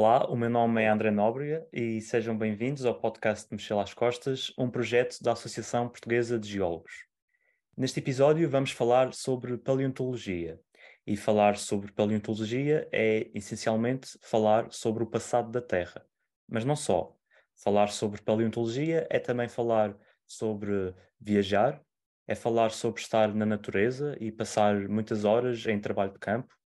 Olá, o meu nome é André Nóbrega e sejam bem-vindos ao podcast Mochila às Costas, um projeto da Associação Portuguesa de Geólogos. Neste episódio vamos falar sobre paleontologia. E falar sobre paleontologia é essencialmente falar sobre o passado da Terra. Mas não só. Falar sobre paleontologia é também falar sobre viajar, é falar sobre estar na natureza e passar muitas horas em trabalho de campo,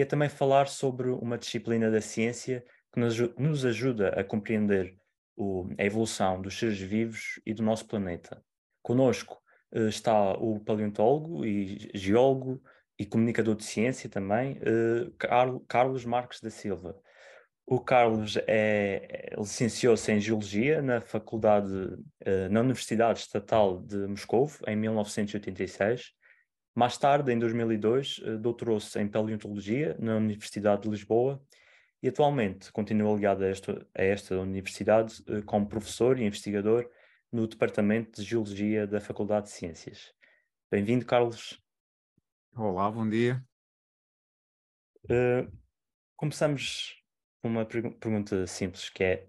e é também falar sobre uma disciplina da ciência que nos, ajuda a compreender o, a evolução dos seres vivos e do nosso planeta. Conosco uh, está o paleontólogo e geólogo e comunicador de ciência também, uh, Carlos Marques da Silva. O Carlos é, licenciou-se em Geologia na Faculdade, uh, na Universidade Estatal de Moscou, em 1986. Mais tarde, em 2002, uh, doutorou-se em Paleontologia na Universidade de Lisboa e atualmente continua ligado a esta, a esta universidade uh, como professor e investigador no Departamento de Geologia da Faculdade de Ciências. Bem-vindo, Carlos. Olá, bom dia. Uh, começamos uma pergunta simples, que é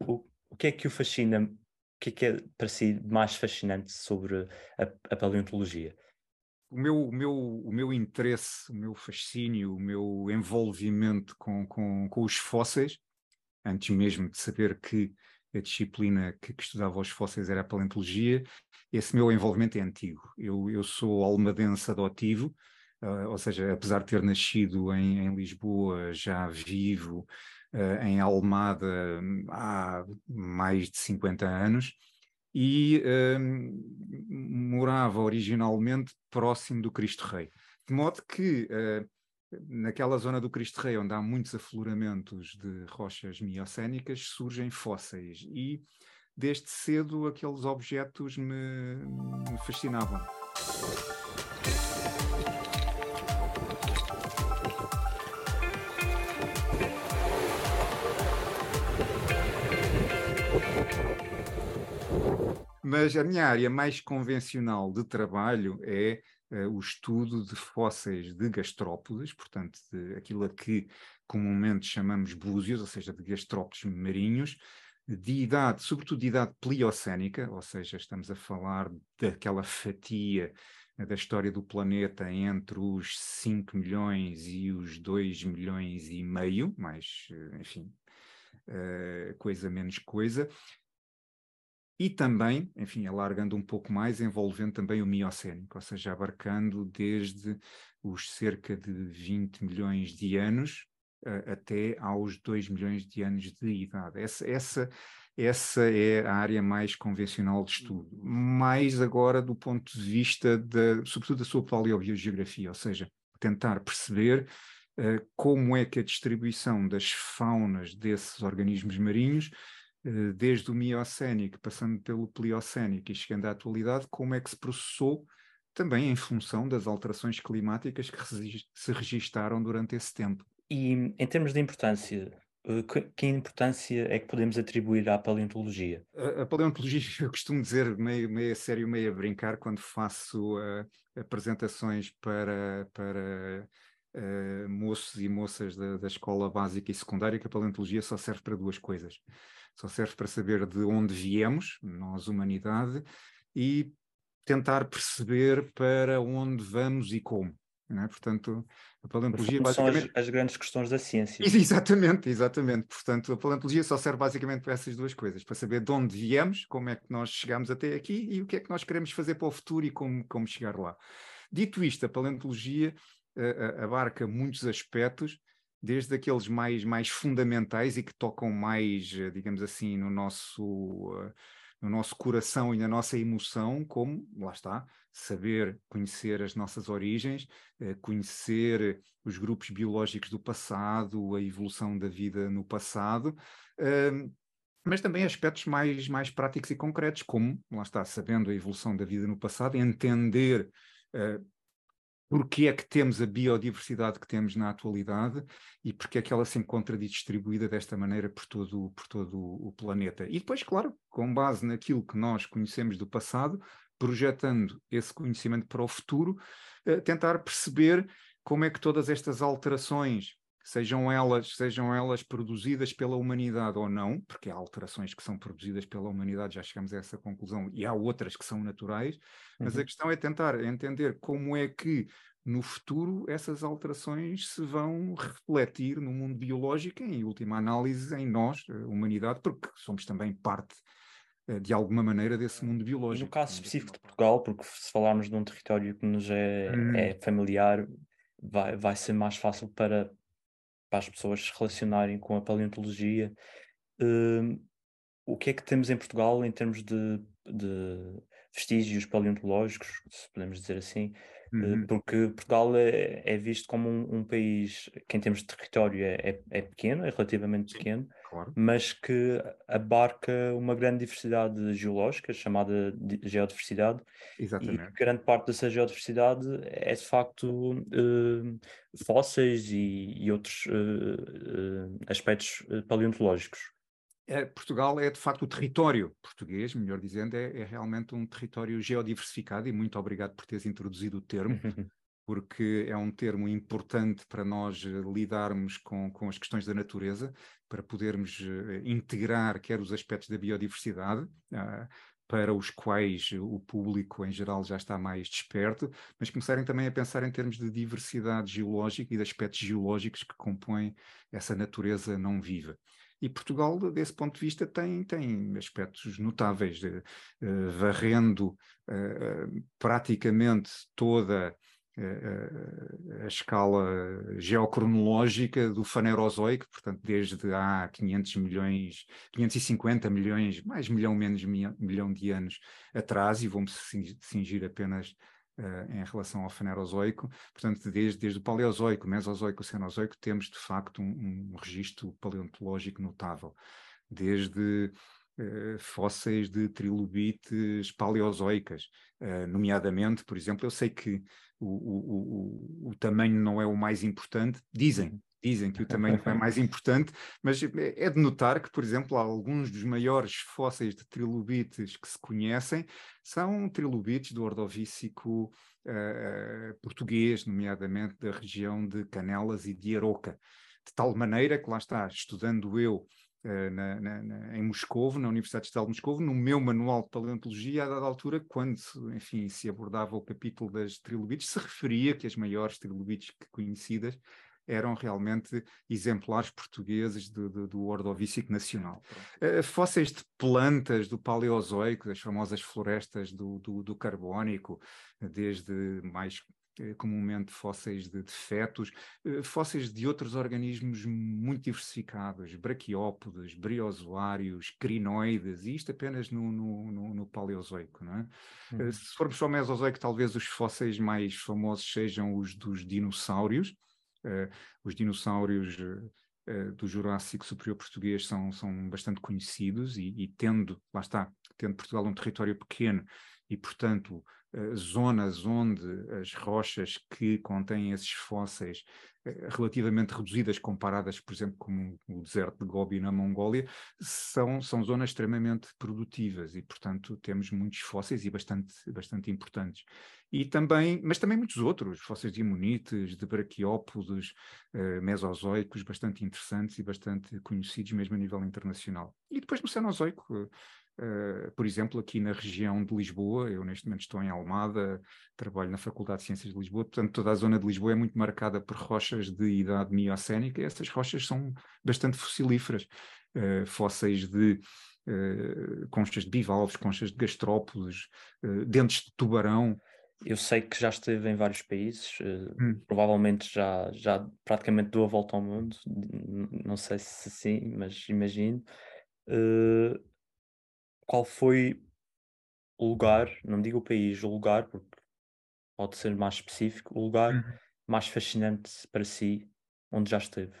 o, o que é que o fascina, o que é que é para si mais fascinante sobre a, a paleontologia? O meu, o, meu, o meu interesse, o meu fascínio, o meu envolvimento com, com, com os fósseis, antes mesmo de saber que a disciplina que, que, estudava os fósseis era a paleontologia, esse meu envolvimento é antigo. Eu, eu sou almadense adotivo, Uh, ou seja, apesar de ter nascido em, em Lisboa, já vivo uh, em Almada hum, há mais de 50 anos e uh, morava originalmente próximo do Cristo Rei. De modo que naquela zona do Cristo Rei, onde há muitos afloramentos de rochas miocénicas, surgem fósseis e desde cedo aqueles objetos me, me fascinavam. Mas a minha área mais convencional de trabalho é uh, o estudo de fósseis de gastrópodes, portanto, de aquilo a que comumente chamamos búzios, ou seja, de gastrópodes marinhos, de idade, sobretudo de idade pliocénica, ou seja, estamos a falar daquela fatia eh, da história do planeta entre os 5 milhões e os 2 milhões e meio, mais, eh, enfim, coisa menos coisa, e também, enfim, alargando um pouco mais, envolvendo também o miocénico, ou seja, abarcando desde os cerca de 20 milhões de anos uh, até aos 2 milhões de anos de idade. Essa, essa, essa é a área mais convencional de estudo, mais agora do ponto de vista, de, sobretudo, da sua paleobiogeografia, ou seja, tentar perceber uh, como é que a distribuição das faunas desses organismos marinhos desde o Miocénico, passando pelo Pliocénico e chegando à atualidade, como é que se processou também em função das alterações climáticas que se registaram durante esse tempo. E em termos de importância, eh, que importância é que podemos atribuir à paleontologia? A, a paleontologia, eu costumo dizer meio, meio a sério, meio a brincar, quando faço uh, apresentações para, para uh, moços e moças da, da escola básica e secundária, que a paleontologia só serve para duas coisas só serve para saber de onde viemos, nós, humanidade, e tentar perceber para onde vamos e como. É? Portanto, a paleontologia basicamente... São as, as, grandes questões da ciência. Exatamente, exatamente. Portanto, a paleontologia só serve basicamente para essas duas coisas, para saber de onde viemos, como é que nós chegamos até aqui e o que é que nós queremos fazer para o futuro e como, como chegar lá. Dito isto, a paleontologia uh, abarca muitos aspectos desde aqueles mais, mais fundamentais e que tocam mais, eh, digamos assim, no nosso, eh, no nosso coração e na nossa emoção, como, lá está, saber conhecer as nossas origens, eh, conhecer os grupos biológicos do passado, a evolução da vida no passado, ehm, mas também aspectos mais, mais práticos e concretos, como, lá está, sabendo a evolução da vida no passado, entender porque é que temos a biodiversidade que temos na atualidade e porque é que ela se encontra distribuída desta maneira por todo, por todo o planeta. E depois, claro, com base naquilo que nós conhecemos do passado, projetando esse conhecimento para o futuro, uh, tentar perceber como é que todas estas alterações sejam elas, sejam elas produzidas pela humanidade ou não, porque há alterações que são produzidas pela humanidade, já chegamos a essa conclusão, e há outras que são naturais, mas uhum. a questão é tentar entender como é que no futuro essas alterações se vão refletir no mundo biológico, em última análise, em nós, a humanidade, porque somos também parte eh, de alguma maneira desse mundo biológico. No caso específico de Portugal, porque se falarmos de um território que nos é, hum. é familiar, vai, vai ser mais fácil para, para as pessoas se relacionarem com a paleontologia. Uh, o que é que temos em Portugal em termos de, de vestígios paleontológicos, se podemos dizer assim, uhum. porque Portugal é, é visto como um, um, país que, em termos de território, é, é, é pequeno, é relativamente Sim, pequeno, claro. mas que abarca uma grande diversidade geológica, chamada de geodiversidade, Exatamente. e grande parte dessa geodiversidade é de facto uh, fósseis e, e outros uh, aspectos paleontológicos Portugal é de facto o território português, melhor dizendo, é, é, realmente um território geodiversificado e muito obrigado por teres introduzido o termo, porque é um termo importante para nós eh, lidarmos com, com as questões da natureza, para podermos uh, integrar quer os aspectos da biodiversidade, uh, para os quais o público em geral já está mais desperto, mas começarem também a pensar em termos de diversidade geológica e de aspectos geológicos que compõem essa natureza não viva. E Portugal, desse ponto de vista, tem, tem aspectos notáveis, uh, varrendo uh, praticamente toda a escala geocronológica do Fanerozoico, portanto, desde há 500 milhões, 550 milhões, mais milhão, menos milhão de anos atrás, e vamos cingir apenas Uh, em relação ao Fanerozoico. Portanto, desde, desde o Paleozoico, Mesozoico, Cenozoico, temos de facto um, um registro paleontológico notável. Desde uh, fósseis de trilobites paleozoicas, uh, nomeadamente, por exemplo, eu sei que o, o, o, o tamanho não é o mais importante, dizem, uhum. Dizem que o tamanho é mais importante, mas é de notar que, por exemplo, alguns dos maiores fósseis de trilobites que se conhecem são trilobites do Ordovícico uh, português, nomeadamente da região de Canelas e de Aroca. De tal maneira que lá está, estudando eu Uh, na, na, na, em Moscovo, na Universidade Estadual de Moscovo, no meu manual de paleontologia, a dada altura, quando, enfim, se abordava o capítulo das trilobites, se referia que as maiores trilobites conhecidas eram realmente exemplares portugueses do, do, do Ordovícico Nacional. Uh, fósseis de plantas do Paleozoico, das famosas florestas do, do, do Carbónico, desde mais eh, comumente fósseis de, de fetos, uh, fósseis de outros organismos muito diversificados, braquiópodes, briozoários, crinoides, e isto apenas no, no, no, no Paleozoico. Não é? Uhum. Uh, se formos para o Mesozoico, talvez os fósseis mais famosos sejam os dos dinossauros, os dinossauros uh, do Jurássico Superior Português são, são bastante conhecidos e, e, tendo, lá está, tendo Portugal um território pequeno e, portanto, zonas onde as rochas que contêm esses fósseis relativamente reduzidas comparadas, por exemplo, com o deserto de Gobi na Mongólia, são, são zonas extremamente produtivas e, portanto, temos muitos fósseis e bastante, bastante importantes. E também, mas também muitos outros, fósseis de amonites, de braquiópodes, uh, mesozoicos, bastante interessantes e bastante conhecidos mesmo a nível internacional. E depois no Cenozoico, Uh, por exemplo, aqui na região de Lisboa, eu neste momento estou em Almada, trabalho na Faculdade de Ciências de Lisboa, portanto toda a zona de Lisboa é muito marcada por rochas de idade miocénica e essas rochas são bastante fossilíferas, uh, fósseis de uh, conchas de bivalves, conchas de gastrópodes, dentes de tubarão, eu sei que já esteve em vários países, hum. provavelmente já, já praticamente deu a volta ao mundo, não sei se sim, mas imagino. Uh, qual foi o lugar, não digo o país, o lugar, porque pode ser mais específico, o lugar uhum. mais fascinante para si, onde já esteve?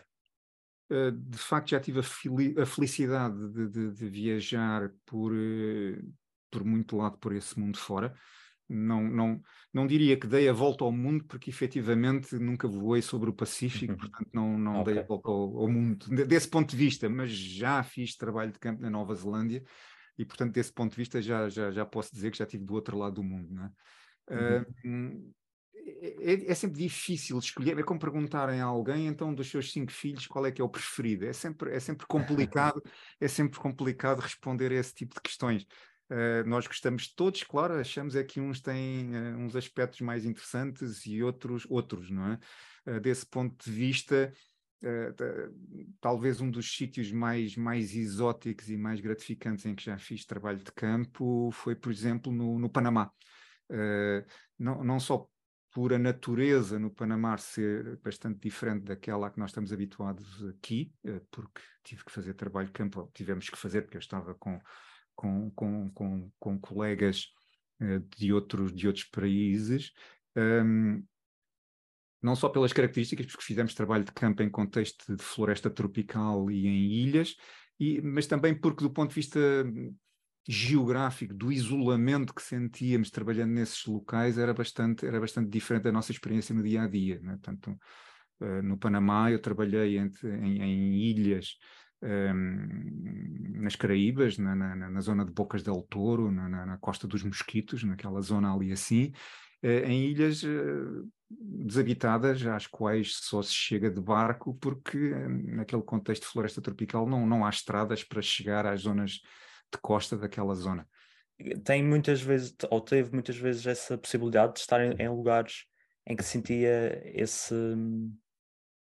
Uh, de facto, já tive a, a felicidade de, de, de, viajar por, uh, por muito lado por esse mundo fora. Não, não, não diria que dei a volta ao mundo, porque efetivamente nunca voei sobre o Pacífico, uhum. portanto não, não okay. dei a volta ao, ao mundo desse ponto de vista, mas já fiz trabalho de campo na Nova Zelândia e, portanto, desse ponto de vista, já, já, já posso dizer que já estive do outro lado do mundo. Não é? Uhum. Uh, é, é, sempre difícil escolher. É como perguntarem a alguém, então, dos seus cinco filhos, qual é que é o preferido. É sempre, é sempre complicado, é sempre complicado responder a esse tipo de questões. Uh, nós gostamos todos, claro, achamos é que uns têm uh, uns aspectos mais interessantes e outros outros, não é? Uh, desse ponto de vista, talvez um dos sítios mais, mais exóticos e mais gratificantes em que já fiz trabalho de campo foi, por exemplo, no, no Panamá. não, não só por a natureza no Panamá ser bastante diferente daquela a que nós estamos habituados aqui, porque tive que fazer trabalho de campo, tivemos que fazer porque eu estava com com, com, com, com colegas uh, de, outros, de outros países, um, não só pelas características, porque fizemos trabalho de campo em contexto de floresta tropical e em ilhas, e, mas também porque, do ponto de vista geográfico, do isolamento que sentíamos trabalhando nesses locais, era bastante, era bastante diferente da nossa experiência no dia a dia. Né? Portanto, uh, no Panamá, eu trabalhei entre, em, em ilhas um, nas Caraíbas, na, na, na, zona de Bocas del Toro, na, na, Costa dos Mosquitos, naquela zona ali assim, em ilhas uh, desabitadas, às quais só se chega de barco, porque uh, naquele contexto de floresta tropical não, não há estradas para chegar às zonas de costa daquela zona. Tem muitas vezes, ou teve muitas vezes essa possibilidade de estar em, em lugares em que sentia esse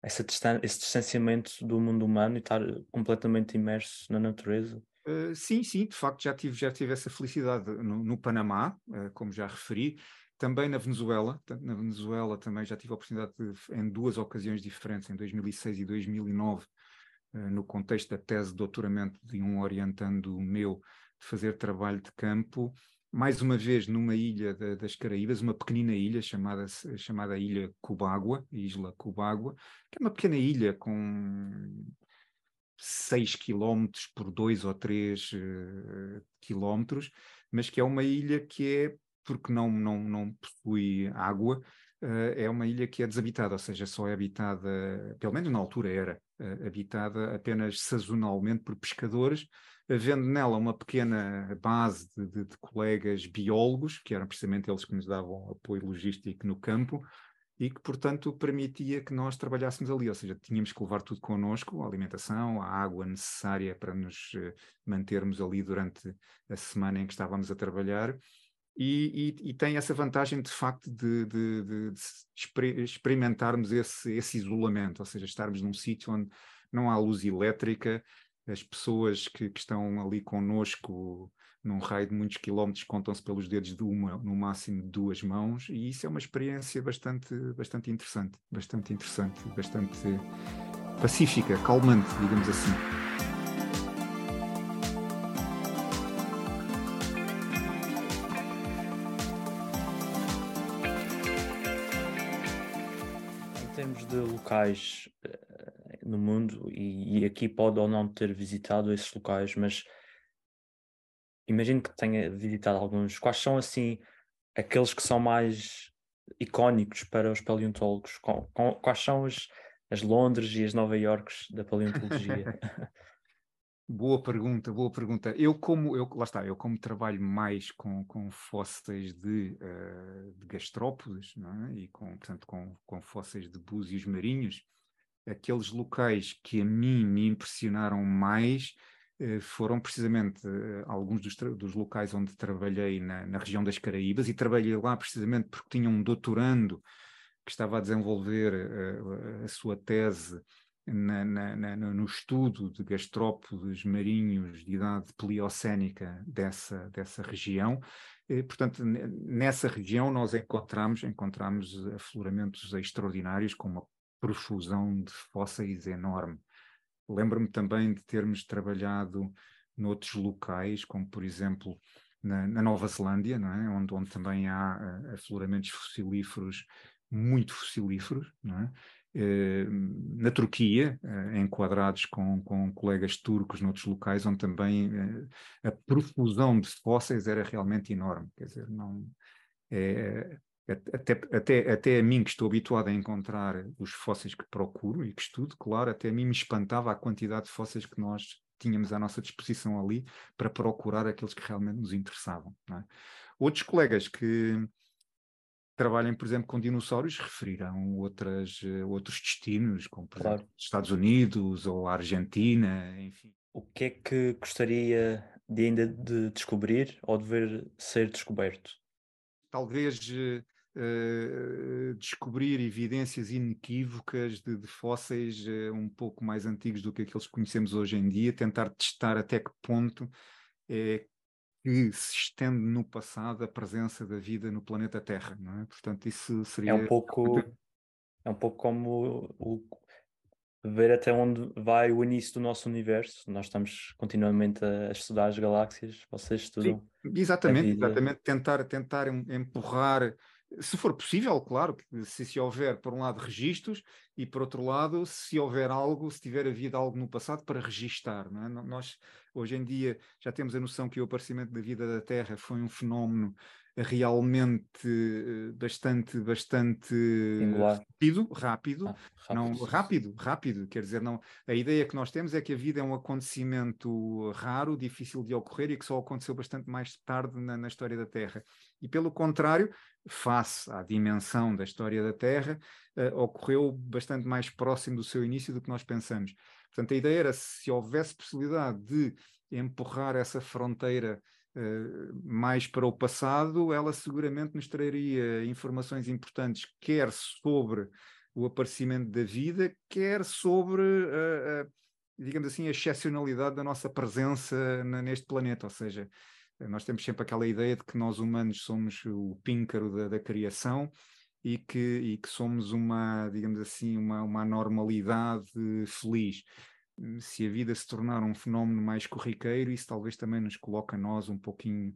essa distan esse distanciamento do mundo humano e estar completamente imerso na natureza? Uh, sim, sim, de facto já tive, já tive essa felicidade no, no Panamá, uh, como já referi, também na Venezuela, na Venezuela também já tive a oportunidade de, em duas ocasiões diferentes, em 2006 e 2009, uh, eh, no contexto da tese de doutoramento de um orientando meu, de fazer trabalho de campo, mais uma vez numa ilha de, das Caraíbas, uma pequenina ilha chamada, chamada Ilha Cubágua, Isla Cubágua, que é uma pequena ilha com 6 quilómetros por 2 ou 3 uh, quilómetros, mas que é uma ilha que é, porque não, não, não possui água, uh, é uma ilha que é desabitada, ou seja, só é habitada, pelo menos na altura era, uh, habitada apenas sazonalmente por pescadores, havendo nela uma pequena base de, de, de, colegas biólogos, que eram precisamente eles que nos davam apoio logístico no campo, e que, portanto, permitia que nós trabalhássemos ali, ou seja, tínhamos que levar tudo connosco, a alimentação, a água necessária para nos uh, mantermos ali durante a semana em que estávamos a trabalhar, e, e, e tem essa vantagem, de facto, de, de, de experimentarmos esse, esse isolamento, ou seja, estarmos num sítio onde não há luz elétrica, as pessoas que, que estão ali connosco num raio de muitos quilómetros contam-se pelos dedos de uma, no máximo de duas mãos, e isso é uma experiência bastante, bastante interessante, bastante interessante, bastante pacífica, calmante, digamos assim. De locais no mundo e, e, aqui pode ou não ter visitado esses locais, mas imagino que tenha visitado alguns. Quais são assim aqueles que são mais icónicos para os paleontólogos? Quais são as, as Londres e as Nova Yorks da paleontologia? Boa pergunta, boa pergunta. Eu como, eu, lá está, eu como trabalho mais com, com fósseis de, uh, de gastrópodes, é? e com, portanto, com, com fósseis de búzios marinhos, aqueles locais que a mim me impressionaram mais eh, foram precisamente eh, alguns dos, dos, locais onde trabalhei na, na, região das Caraíbas e trabalhei lá precisamente porque tinha um doutorando que estava a desenvolver uh, a sua tese na, na, no estudo de gastrópodes marinhos de idade pleiocénica dessa, dessa região. E, portanto, nessa região nós encontramos, encontramos afloramentos extraordinários, com uma profusão de fósseis enorme. Lembro-me também de termos trabalhado noutros locais, como por exemplo na, na Nova Zelândia, é? onde, onde também há uh, afloramentos fossilíferos muito fossilíferos, é? Uh, na Turquia, uh, enquadrados com, com colegas turcos noutros locais, onde também uh, a profusão de fósseis era realmente enorme. Quer dizer, não, é, até, até, até a mim que estou habituado a encontrar os fósseis que procuro e que estudo, claro, até a mim me espantava a quantidade de fósseis que nós tínhamos à nossa disposição ali para procurar aqueles que realmente nos interessavam. É? Outros colegas que, trabalhem, por exemplo, com dinossauros, referirão outras, outros destinos, como por Claro. exemplo os Estados Unidos ou a Argentina, enfim. O que é que gostaria de ainda de descobrir ou de ver ser descoberto? Talvez eh, eh, descobrir evidências inequívocas de, de fósseis eh, um pouco mais antigos do que aqueles que conhecemos hoje em dia, tentar testar até que ponto é que se estende no passado a presença da vida no planeta Terra, não é? Portanto, isso seria É um pouco, é um pouco como o, o- ver até onde vai o início do nosso universo. Nós estamos continuamente a, estudar as galáxias, vocês estudam. Exatamente, vida. exatamente, tentar, tentar em- empurrar, se for possível, claro, se, se houver, por um lado, registros, e por outro lado, se houver algo, se tiver havido algo no passado para registar, não é? Nós, hoje em dia, já temos a noção que o aparecimento da vida da Terra foi um fenómeno realmente eh, bastante, bastante Singular. rápido, rápido, Ah, não, rápido. rápido, rápido, quer dizer, não, a ideia que nós temos é que a vida é um acontecimento raro, difícil de ocorrer e que só aconteceu bastante mais tarde na, na história da Terra. E pelo contrário, face à dimensão da história da Terra, eh, ocorreu bastante mais próximo do seu início do que nós pensamos. Portanto, a ideia era se houvesse possibilidade de empurrar essa fronteira eh, mais para o passado, ela seguramente nos traria informações importantes, quer sobre o aparecimento da vida, quer sobre, a, a, digamos assim, a excepcionalidade da nossa presença na- neste planeta. Ou seja, nós temos sempre aquela ideia de que nós humanos somos o píncaro da, da criação e que, e que somos uma, digamos assim, uma, uma anormalidade feliz. Se a vida se tornar um fenómeno mais corriqueiro, isso talvez também nos coloque a nós um pouquinho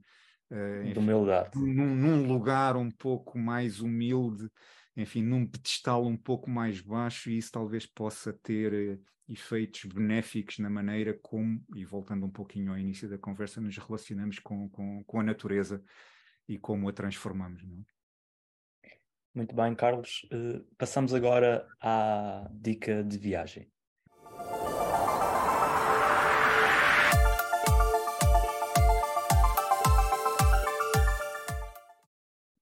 eh, enfim, humildade. num, num lugar um pouco mais humilde, enfim, num pedestal um pouco mais baixo, e isso talvez possa ter eh, efeitos benéficos na maneira como, e voltando um pouquinho ao início da conversa, nos relacionamos com, com, com a natureza e como a transformamos. Não? Muito bem, Carlos. Eh, passamos agora à dica de viagem.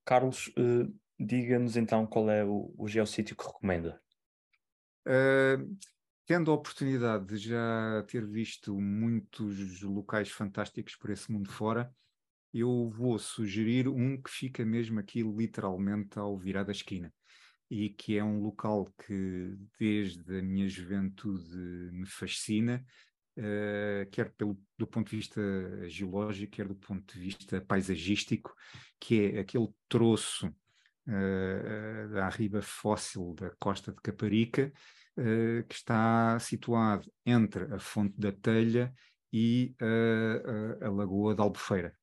Carlos, eh, diga-nos então qual é o, o geossítio que recomenda. Uh, tendo a oportunidade de já ter visto muitos locais fantásticos por esse mundo fora, eu vou sugerir um que fica mesmo aqui literalmente ao virar da esquina e que é um local que desde a minha juventude me fascina, uh, quer pelo, do ponto de vista geológico, quer do ponto de vista paisagístico, que é aquele troço uh, da riba fóssil da costa de Caparica, uh, que está situado entre a Fonte da Telha e a, Lagoa de Albufeira.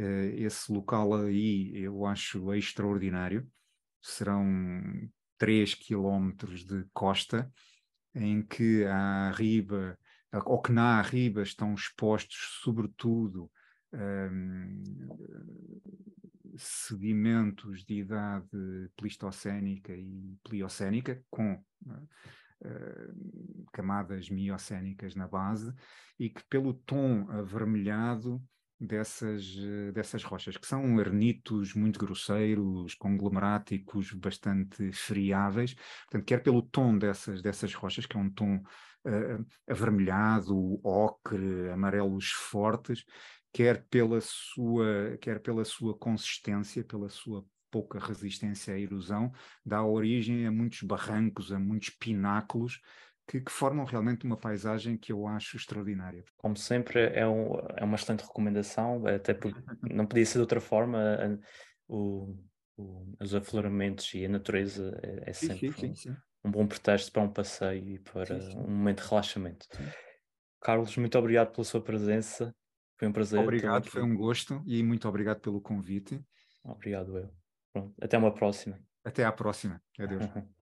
Uh, esse local aí eu acho extraordinário. Serão 3 quilómetros de costa, em que à riba, ou que na riba estão expostos, sobretudo, um, sedimentos de idade pleistocénica e pliocénica, com uh, camadas miocénicas na base, e que pelo tom avermelhado dessas, dessas rochas, que são ernitos muito grosseiros, conglomeráticos, bastante friáveis, portanto, quer pelo tom dessas, dessas rochas, que é um tom uh, avermelhado, ocre, amarelos fortes, quer pela sua, quer pela sua consistência, pela sua pouca resistência à erosão, dá origem a muitos barrancos, a muitos pináculos, que, que, formam realmente uma paisagem que eu acho extraordinária. Como sempre, é, um, é uma excelente recomendação, até porque não podia ser de outra forma. O, o, os afloramentos e a natureza é, é sempre sim, sim, sim. Um, um, bom pretexto para um passeio e para um momento de relaxamento. Carlos, muito obrigado pela sua presença. Foi um prazer. Obrigado, foi um gosto e muito obrigado pelo convite. Obrigado, eu. Pronto, até uma próxima. Até à próxima. Adeus.